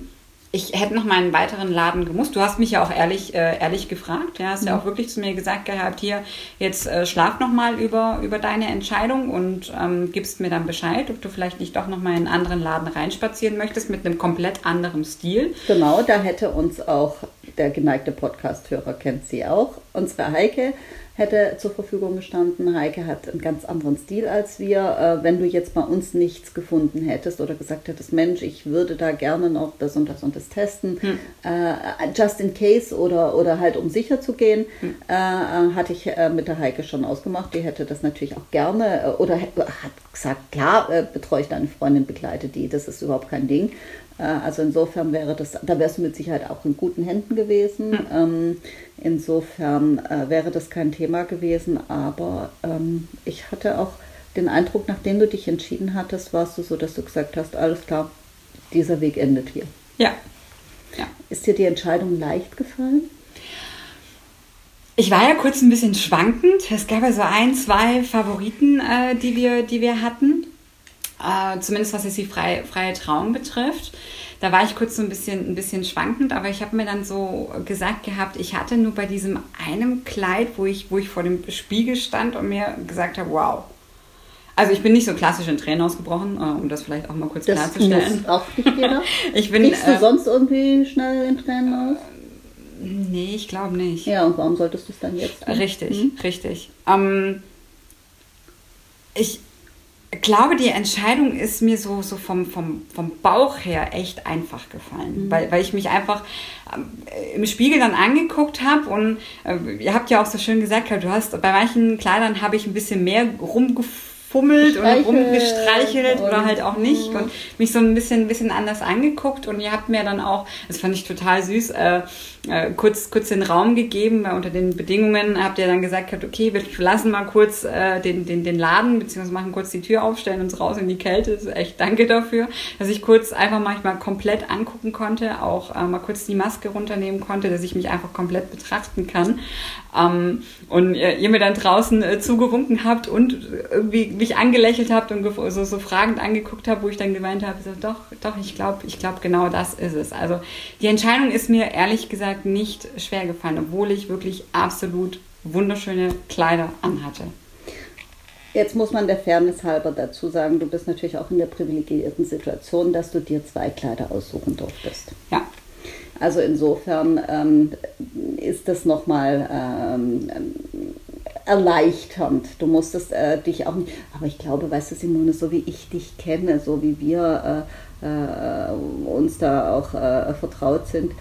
ich hätte noch mal einen weiteren Laden gemusst. Du hast mich ja auch ehrlich, äh, ehrlich gefragt. Ja, hast mhm. ja auch wirklich zu mir gesagt gehabt, hier, jetzt äh, schlaf noch mal über, über deine Entscheidung und ähm, gibst mir dann Bescheid, ob du vielleicht nicht doch noch mal in einen anderen Laden reinspazieren möchtest mit einem komplett anderen Stil. Genau, da hätte uns auch der geneigte Podcast-Hörer kennt sie auch, unsere Heike hätte zur Verfügung gestanden. Heike hat einen ganz anderen Stil als wir. Äh, wenn du jetzt bei uns nichts gefunden hättest oder gesagt hättest, Mensch, ich würde da gerne noch das und das und das testen, hm. äh, just in case oder, oder halt um sicher zu gehen, hm. äh, hatte ich mit der Heike schon ausgemacht. Die hätte das natürlich auch gerne oder hat gesagt, klar, betreue ich deine Freundin, begleite die, das ist überhaupt kein Ding. Also insofern wäre das, da wärst du mit Sicherheit auch in guten Händen gewesen. Hm. Insofern äh, wäre das kein Thema gewesen, aber ähm, ich hatte auch den Eindruck, nachdem du dich entschieden hattest, warst du so, dass du gesagt hast, alles klar, dieser Weg endet hier. Ja. ja. Ist dir die Entscheidung leicht gefallen? Ich war ja kurz ein bisschen schwankend. Es gab ja so ein, zwei Favoriten, äh, die, wir, die wir hatten. Äh, zumindest was jetzt die freie, freie Trauung betrifft da war ich kurz so ein bisschen, ein bisschen schwankend, aber ich habe mir dann so gesagt gehabt, ich hatte nur bei diesem einem Kleid, wo ich, wo ich vor dem Spiegel stand und mir gesagt habe, wow. Also ich bin nicht so klassisch in Tränen ausgebrochen, äh, um das vielleicht auch mal kurz Das klarzustellen. muss auch nicht jeder. Ich bin, Kriegst du äh, sonst irgendwie schnell in Tränen aus? Nee, ich glaube nicht. Ja, und warum solltest du es dann jetzt tun? Richtig, Hm? richtig. Ähm, ich glaube, die Entscheidung ist mir so, so vom, vom, vom Bauch her echt einfach gefallen, weil, weil ich mich einfach ähm, im Spiegel dann angeguckt habe und äh, ihr habt ja auch so schön gesagt, du hast bei manchen Kleidern habe ich ein bisschen mehr rumgefummelt oder Gestreichelt rumgestreichelt oder und- halt auch nicht und mich so ein bisschen, ein bisschen anders angeguckt und ihr habt mir dann auch, das fand ich total süß, äh, äh, kurz, kurz den Raum gegeben, weil unter den Bedingungen habt ihr dann gesagt, gehabt, okay, wir verlassen mal kurz äh, den, den, den Laden, beziehungsweise machen kurz die Tür auf, stellen uns raus in die Kälte. Das ist echt danke dafür, dass ich kurz einfach manchmal komplett angucken konnte, auch äh, mal kurz die Maske runternehmen konnte, dass ich mich einfach komplett betrachten kann. Ähm, und ihr, ihr mir dann draußen äh, zugewunken habt und irgendwie mich angelächelt habt und so, so fragend angeguckt habt, wo ich dann gemeint habe, so, doch, doch, ich glaube, ich glaube, genau das ist es. Also die Entscheidung ist mir ehrlich gesagt nicht schwer gefallen, obwohl ich wirklich absolut wunderschöne Kleider anhatte. Jetzt muss man der Fairness halber dazu sagen, du bist natürlich auch in der privilegierten Situation, dass du dir zwei Kleider aussuchen durftest. Ja, Also insofern ähm, ist das nochmal ähm, erleichternd. Du musstest äh, dich auch nicht, aber ich glaube, weißt du, Simone, so wie ich dich kenne, so wie wir äh, äh, uns da auch äh, vertraut sind,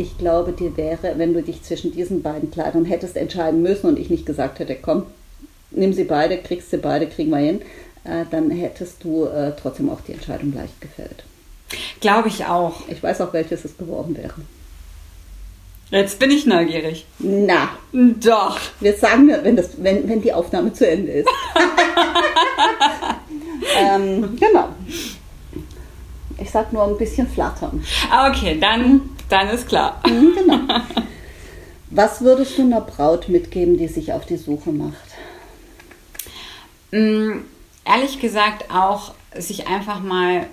ich glaube, dir wäre, wenn du dich zwischen diesen beiden Kleidern hättest entscheiden müssen und ich nicht gesagt hätte, komm, nimm sie beide, kriegst sie beide, kriegen wir hin, äh, dann hättest du äh, trotzdem auch die Entscheidung leicht gefällt. glaube ich auch. Ich weiß auch, welches es geworden wäre. Jetzt bin ich neugierig. Na, Doch. wir sagen, wenn, das, wenn, wenn die Aufnahme zu Ende ist. ähm, genau. Ich sag nur ein bisschen flattern. Okay, dann, dann ist klar. Mhm, Genau. Was würdest du einer Braut mitgeben, die sich auf die Suche macht? Mm, ehrlich gesagt auch, sich einfach mal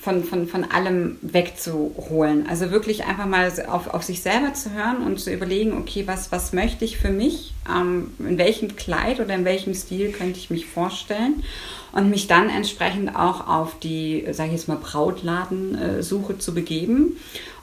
von, von, von allem wegzuholen. Also wirklich einfach mal auf, auf sich selber zu hören und zu überlegen, okay, was, was möchte ich für mich? Ähm, in welchem Kleid oder in welchem Stil könnte ich mich vorstellen? Und mich dann entsprechend auch auf die, sage ich jetzt mal, Brautladensuche zu begeben.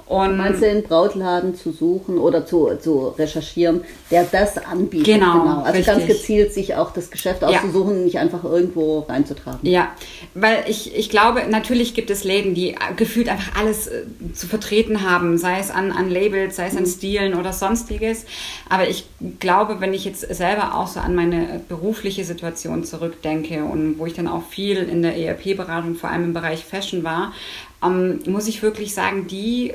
Und Meinst du, den Brautladen zu suchen oder zu, zu recherchieren, der das anbietet? Genau, Also ganz richtig. gezielt sich auch das Geschäft Ja. auszusuchen und nicht einfach irgendwo reinzutragen. Ja, weil ich, ich glaube, natürlich gibt es Läden, die gefühlt einfach alles äh, zu vertreten haben, sei es an, an Labels, sei es an Stilen oder sonstiges. Aber ich glaube, wenn ich jetzt selber auch so an meine berufliche Situation zurückdenke und wo ich dann auch viel in der ERP-Beratung, vor allem im Bereich Fashion war, ähm, muss ich wirklich sagen, die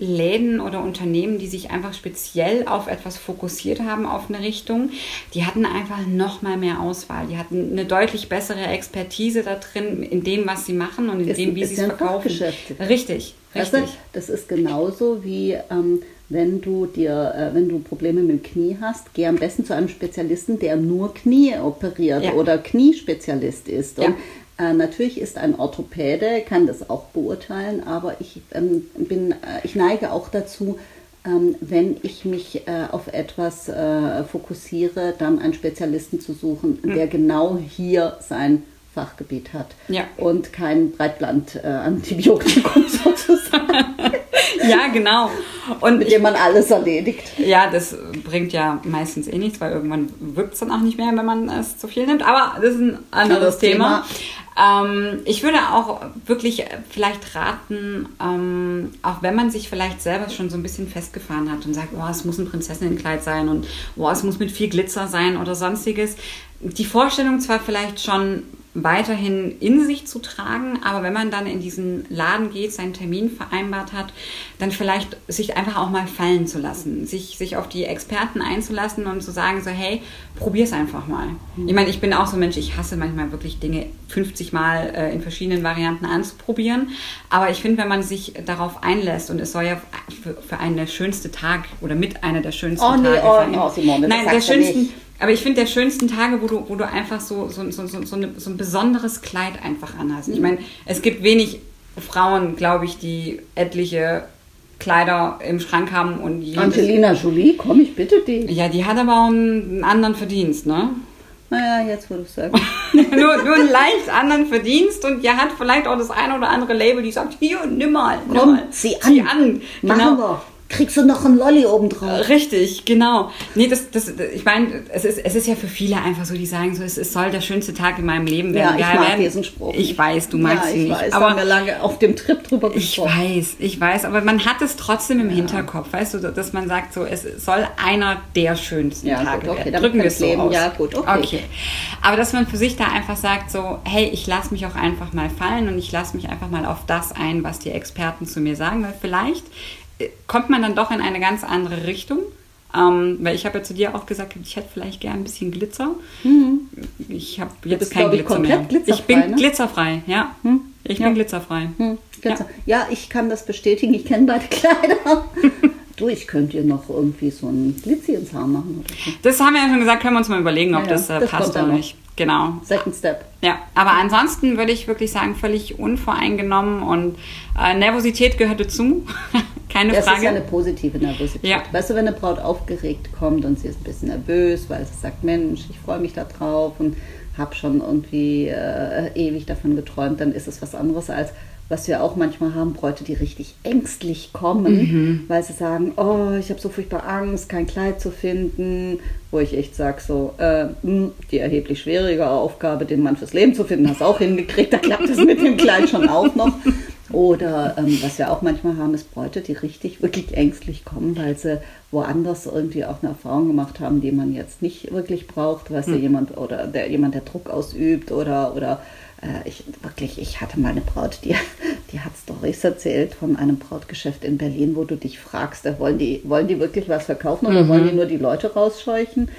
Läden oder Unternehmen, die sich einfach speziell auf etwas fokussiert haben, auf eine Richtung, die hatten einfach noch mal mehr Auswahl. Die hatten eine deutlich bessere Expertise da drin in dem, was sie machen und in Ist- dem, wie sie es verkaufen. Richtig, richtig. das ist genauso wie ähm, wenn du dir, äh, wenn du Probleme mit dem Knie hast, geh am besten zu einem Spezialisten, der nur Knie operiert Ja. oder Kniespezialist ist. Ja. Äh, natürlich ist ein Orthopäde, kann das auch beurteilen, aber ich ähm, bin, äh, ich neige auch dazu, ähm, wenn ich mich äh, auf etwas äh, fokussiere, dann einen Spezialisten zu suchen, der genau hier sein Fachgebiet hat. Ja. und kein Breitband-Antibiotikum sozusagen, Ja, genau. Und mit dem man alles erledigt. ja, das bringt ja meistens eh nichts, weil irgendwann wirkt es dann auch nicht mehr, wenn man es zu viel nimmt. Aber das ist ein anderes Anderes Thema. Ähm, ich würde auch wirklich vielleicht raten, ähm, auch wenn man sich vielleicht selber schon so ein bisschen festgefahren hat und sagt, oh, es muss ein Prinzessinnenkleid sein und oh, es muss mit viel Glitzer sein oder sonstiges, die Vorstellung zwar vielleicht schon weiterhin in sich zu tragen, aber wenn man dann in diesen Laden geht, seinen Termin vereinbart hat, dann vielleicht sich einfach auch mal fallen zu lassen, sich, sich auf die Experten einzulassen und zu sagen so, hey, probier's einfach mal. Ich meine, ich bin auch so ein Mensch, ich hasse manchmal wirklich Dinge 50 Mal äh, in verschiedenen Varianten anzuprobieren, aber ich finde, wenn man sich darauf einlässt und es soll ja für, für einen der schönste Tag oder mit einer der schönsten Oh nee, Tage oh, sein. oh, Simone, Nein, der schönsten, nicht. Aber ich finde der schönsten Tage, wo du, wo du einfach so, so, so, so, so, eine, so ein besonderes Kleid einfach anhast. Ich meine, es gibt wenig Frauen, glaube ich, die etliche Kleider im Schrank haben und jedes, Angelina Jolie, komm, ich bitte dich. Ja, die hat aber auch einen anderen Verdienst, ne? Naja, jetzt wo du sagst. nur, nur einen leicht anderen Verdienst und ihr hat vielleicht auch das eine oder andere Label, die sagt, hier, nimm mal, nimm Komm, mal. zieh an. Zieh an. Machen Genau. wir. Kriegst du noch einen Lolli obendrauf? Richtig, genau. Nee, das, das, ich meine, es ist, es ist ja für viele einfach so, die sagen so, es, es soll der schönste Tag in meinem Leben Ja, werden. ich Ja, mag werden- diesen Spruch. Ich weiß, du magst ja, ihn ich nicht. Weiß, aber haben wir lange auf dem Trip drüber ich gesprochen. weiß, ich weiß, aber man hat es trotzdem im Hinterkopf, weißt du, dass man sagt so, es soll einer der schönsten Ja, Tage gut, okay, werden. Drücken wir es ich so leben. aus. Ja, gut, okay. Aber dass man für sich da einfach sagt so, hey, ich lasse mich auch einfach mal fallen und ich lasse mich einfach mal auf das ein, was die Experten zu mir sagen, weil vielleicht äh, kommt man dann doch in eine ganz andere Richtung. Ähm, weil ich habe ja zu dir auch gesagt, ich hätte vielleicht gern ein bisschen Glitzer. Ich habe jetzt Mhm. bist, kein ich, Glitzer komplett mehr. glitzerfrei, ich bin ne? glitzerfrei, ja. Ich Ja. bin glitzerfrei. Hm, Ja. ja. ja, ich kann das bestätigen. Ich kenne beide Kleider. du, ich könnte dir noch irgendwie so ein Glitzy ins Haar machen oder so. Das haben wir ja schon gesagt, können wir uns mal überlegen, ob Ja, das, äh, das passt oder nicht. Genau. Second Step. Ja, aber ansonsten würde ich wirklich sagen, völlig unvoreingenommen und äh, Nervosität gehört dazu. Keine Das ist Frage. ja eine positive Nervosität. Ja. Weißt du, wenn eine Braut aufgeregt kommt und sie ist ein bisschen nervös, weil sie sagt, Mensch, ich freue mich da drauf und habe schon irgendwie äh, ewig davon geträumt, dann ist es was anderes als was wir auch manchmal haben, Bräute, die richtig ängstlich kommen, Mhm. weil sie sagen, oh, ich habe so furchtbar Angst, kein Kleid zu finden, wo ich echt sage, so, äh, mh, die erheblich schwierige Aufgabe, den Mann fürs Leben zu finden, hast du auch hingekriegt, da klappt es mit dem Kleid schon auch noch. Oder ähm, was wir auch manchmal haben, ist Bräute, die richtig, wirklich ängstlich kommen, weil sie woanders irgendwie auch eine Erfahrung gemacht haben, die man jetzt nicht wirklich braucht, weißt du, jemand oder der, jemand, der Druck ausübt oder, oder äh, ich wirklich, ich hatte mal eine Braut, die, die hat Stories erzählt von einem Brautgeschäft in Berlin, wo du dich fragst, äh, wollen die, wollen die wirklich was verkaufen oder wollen die nur die Leute rausscheuchen?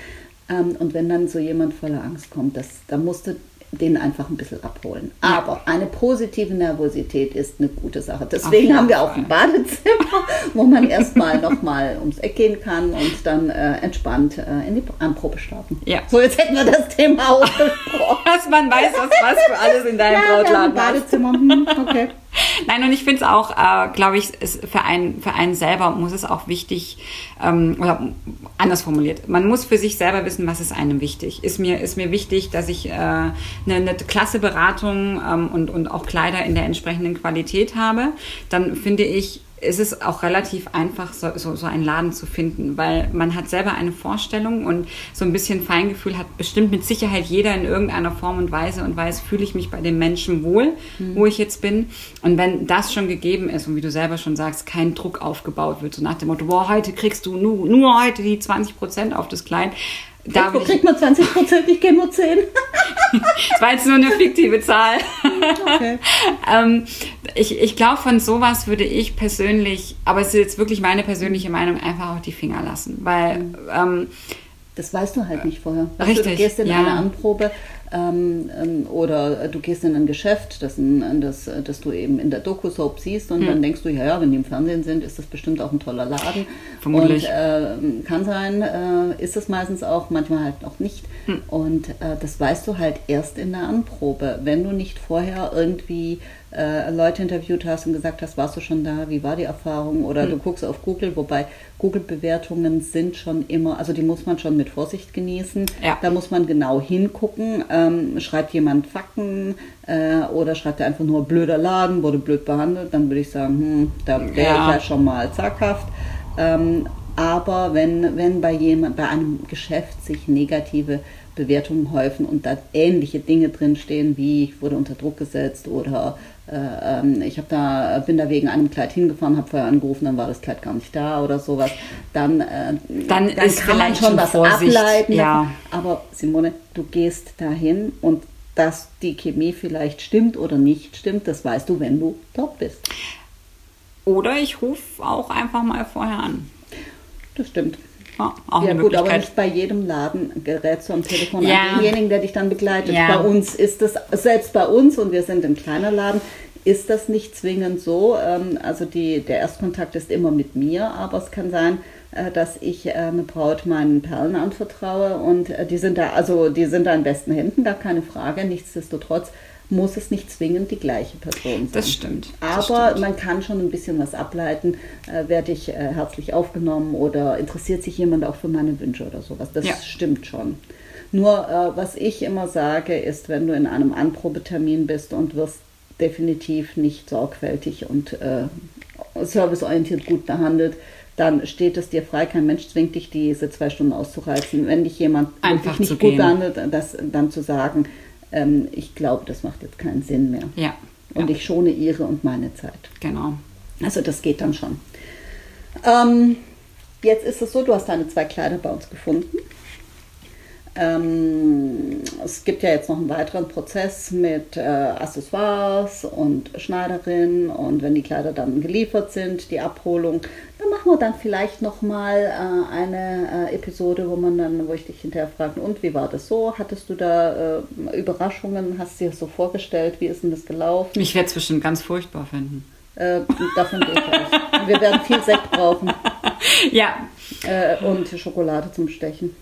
Ähm, und wenn dann so jemand voller Angst kommt, das, da musste den einfach ein bisschen abholen. Aber eine positive Nervosität ist eine gute Sache. Deswegen haben wir auch ein Badezimmer, wo man erstmal nochmal ums Eck gehen kann und dann äh, entspannt äh, in die Anprobe starten. Ja. So, jetzt hätten wir das Thema ausgesprochen. Dass man weiß, was, was du alles in deinem Ja, Brautladen hast. Badezimmer. Hm, okay. Nein, und ich finde es auch, äh, glaube ich, ist für, einen, für einen selber muss es auch wichtig, ähm, oder anders formuliert, man muss für sich selber wissen, was ist einem wichtig. Ist mir, ist mir wichtig, dass ich äh, eine, eine klasse Beratung ähm, und, und auch Kleider in der entsprechenden Qualität habe, dann finde ich, ist es auch relativ einfach, so, so, so einen Laden zu finden, weil man hat selber eine Vorstellung und so ein bisschen Feingefühl hat bestimmt mit Sicherheit jeder in irgendeiner Form und Weise und weiß, fühle ich mich bei dem Menschen wohl, wo ich jetzt bin. Und wenn das schon gegeben ist und wie du selber schon sagst, kein Druck aufgebaut wird, so nach dem Motto, boah, heute kriegst du nur, nur heute die 20 Prozent auf das Kleid. Da Wo kriegt man 20 Prozent? Ich gehe nur 10. das war jetzt nur eine fiktive Zahl. Okay. ähm, ich ich glaube, von sowas würde ich persönlich, aber es ist jetzt wirklich meine persönliche Meinung, einfach auch die Finger lassen. Weil, ähm, Das weißt du halt nicht vorher. Weißt Du, Richtig, du gehst in ja. eine Anprobe oder du gehst in ein Geschäft, das, das, das du eben in der Doku-Soap siehst und Hm. dann denkst du, ja, ja, wenn die im Fernsehen sind, ist das bestimmt auch ein toller Laden. Vermutlich. Und äh, kann sein, äh, ist es meistens auch, manchmal halt auch nicht. Hm. Und äh, das weißt du halt erst in der Anprobe. Wenn du nicht vorher irgendwie äh, Leute interviewt hast und gesagt hast, warst du schon da, wie war die Erfahrung? Oder Hm. du guckst auf Google, wobei Google-Bewertungen sind schon immer, also die muss man schon mit Vorsicht genießen. Ja. Da muss man genau hingucken. Ähm, schreibt jemand Fakten äh, oder schreibt er einfach nur blöder Laden, wurde blöd behandelt, dann würde ich sagen, hm, da wäre Ja. ich ja schon mal zaghaft. Ähm, aber wenn, wenn bei jemand, bei einem Geschäft sich negative Bewertungen häufen und da ähnliche Dinge drinstehen, wie ich wurde unter Druck gesetzt oder äh, ähm, ich da, bin da wegen einem Kleid hingefahren, habe vorher angerufen, dann war das Kleid gar nicht da oder sowas, dann, äh, Dann ist kann man schon was Vorsicht, ableiten. ja. Aber Simone, du gehst dahin und dass die Chemie vielleicht stimmt oder nicht stimmt, das weißt du, wenn du dort bist. oder ich rufe auch einfach mal vorher an. Das stimmt. Ja, auch ja gut, aber nicht bei jedem Laden gerätst du am Telefon Ja. an denjenigen, der dich dann begleitet. Ja. Bei uns ist es, selbst bei uns, und wir sind ein kleiner Laden, ist das nicht zwingend so. Ähm, Also die, der Erstkontakt ist immer mit mir, aber es kann sein, äh, dass ich äh, eine Braut meinen Perlen anvertraue und äh, die sind da, also die sind da in besten Händen, gar keine Frage. Nichtsdestotrotz muss es nicht zwingend die gleiche Person sein. Das stimmt. Das Aber stimmt. man kann schon ein bisschen was ableiten. Äh, werde ich äh, herzlich aufgenommen oder interessiert sich jemand auch für meine Wünsche oder sowas? Das Ja. stimmt schon. Nur äh, was ich immer sage, ist, wenn du in einem Anprobetermin bist und wirst definitiv nicht sorgfältig und äh, serviceorientiert gut behandelt, dann steht es dir frei. Kein Mensch zwingt dich, diese zwei Stunden auszureizen. Wenn dich jemand Einfach nicht gut gehen. behandelt, das, dann zu sagen, ähm, ich glaube, das macht jetzt keinen Sinn mehr. Ja. Und ja. ich schone ihre und meine Zeit. Genau. Also das geht dann schon. Ähm, jetzt ist es so, du hast deine zwei Kleider bei uns gefunden. Ähm, es gibt ja jetzt noch einen weiteren Prozess mit äh, Accessoires und Schneiderin und wenn die Kleider dann geliefert sind, die Abholung, dann machen wir dann vielleicht noch mal äh, eine äh, Episode, wo man dann, wo ich dich hinterher frage, und wie war das so? Hattest du da äh, Überraschungen? Hast du dir das so vorgestellt? Wie ist denn das gelaufen? Ich werde es bestimmt ganz furchtbar finden. Äh, davon gehe ich aus. Wir werden viel Sekt brauchen Ja. äh, und Schokolade zum Stechen.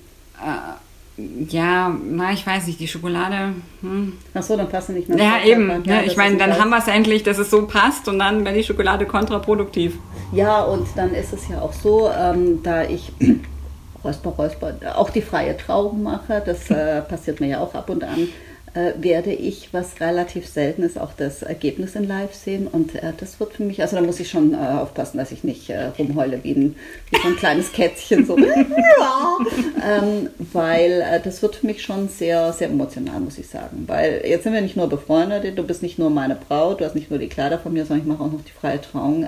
Ja, na, ich weiß nicht, die Schokolade. Hm. Achso, dann passt sie nicht mehr. Ja, eben. Ne? das ich meine, dann haben wir es endlich, dass es so passt und dann wäre die Schokolade kontraproduktiv. Ja, und dann ist es ja auch so, ähm, da ich Räusper, Räusper, auch die freie Trauung mache, das äh, passiert mir ja auch ab und an, werde ich, was relativ selten ist, auch das Ergebnis in Live sehen. Und äh, das wird für mich, also da muss ich schon äh, aufpassen, dass ich nicht äh, rumheule wie, ein, wie so ein kleines Kätzchen, so, ähm, weil äh, das wird für mich schon sehr, sehr emotional, muss ich sagen. Weil jetzt sind wir nicht nur befreundet, du bist nicht nur meine Braut, du hast nicht nur die Kleider von mir, sondern ich mache auch noch die freie Trauung.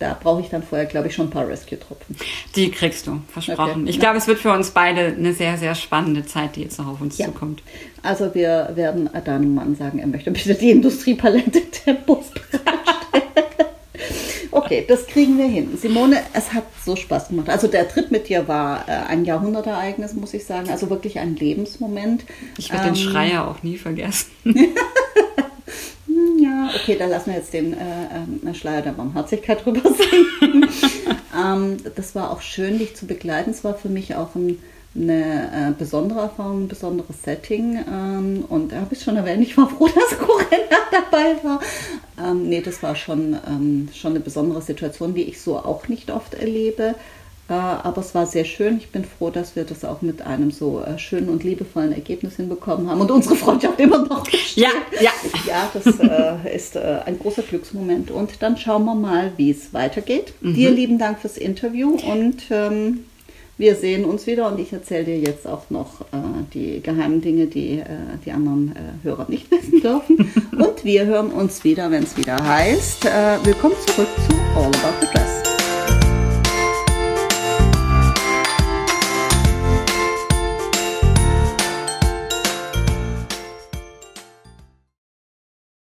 Da brauche ich dann vorher, glaube ich, schon ein paar Rescue-Tropfen. Die kriegst du, versprochen. Okay. Ich glaube, es wird für uns beide eine sehr, sehr spannende Zeit, die jetzt noch auf uns Ja. zukommt. Also wir werden deinem Mann sagen, er möchte bitte die Industriepalette Tempos bereitstellen. Okay, das kriegen wir hin. Simone, es hat so Spaß gemacht. Also der Trip mit dir war äh, ein Jahrhundertereignis, muss ich sagen. Also wirklich ein Lebensmoment. Ich werde Ähm, den Schreier auch nie vergessen. Okay, da lassen wir jetzt den äh, ähm, Schleier der Barmherzigkeit drüber sinken. ähm, das war auch schön, dich zu begleiten. Es war für mich auch ein, eine äh, besondere Erfahrung, ein besonderes Setting. Ähm, und da habe ich schon erwähnt, ich war froh, dass Corinna dabei war. Ähm, nee, das war schon, ähm, schon eine besondere Situation, die ich so auch nicht oft erlebe. Äh, aber es war sehr schön. Ich bin froh, dass wir das auch mit einem so äh, schönen und liebevollen Ergebnis hinbekommen haben und unsere Freundschaft immer noch besteht. Ja, ja. Ja, das äh, ist ein großer Glücksmoment. Und dann schauen wir mal, wie es weitergeht. Mhm. Dir lieben Dank fürs Interview und ähm, wir sehen uns wieder. Und ich erzähle dir jetzt auch noch äh, die geheimen Dinge, die äh, die anderen äh, Hörer nicht wissen dürfen. und wir hören uns wieder, wenn es wieder heißt. Willkommen zurück zu All About the Dress.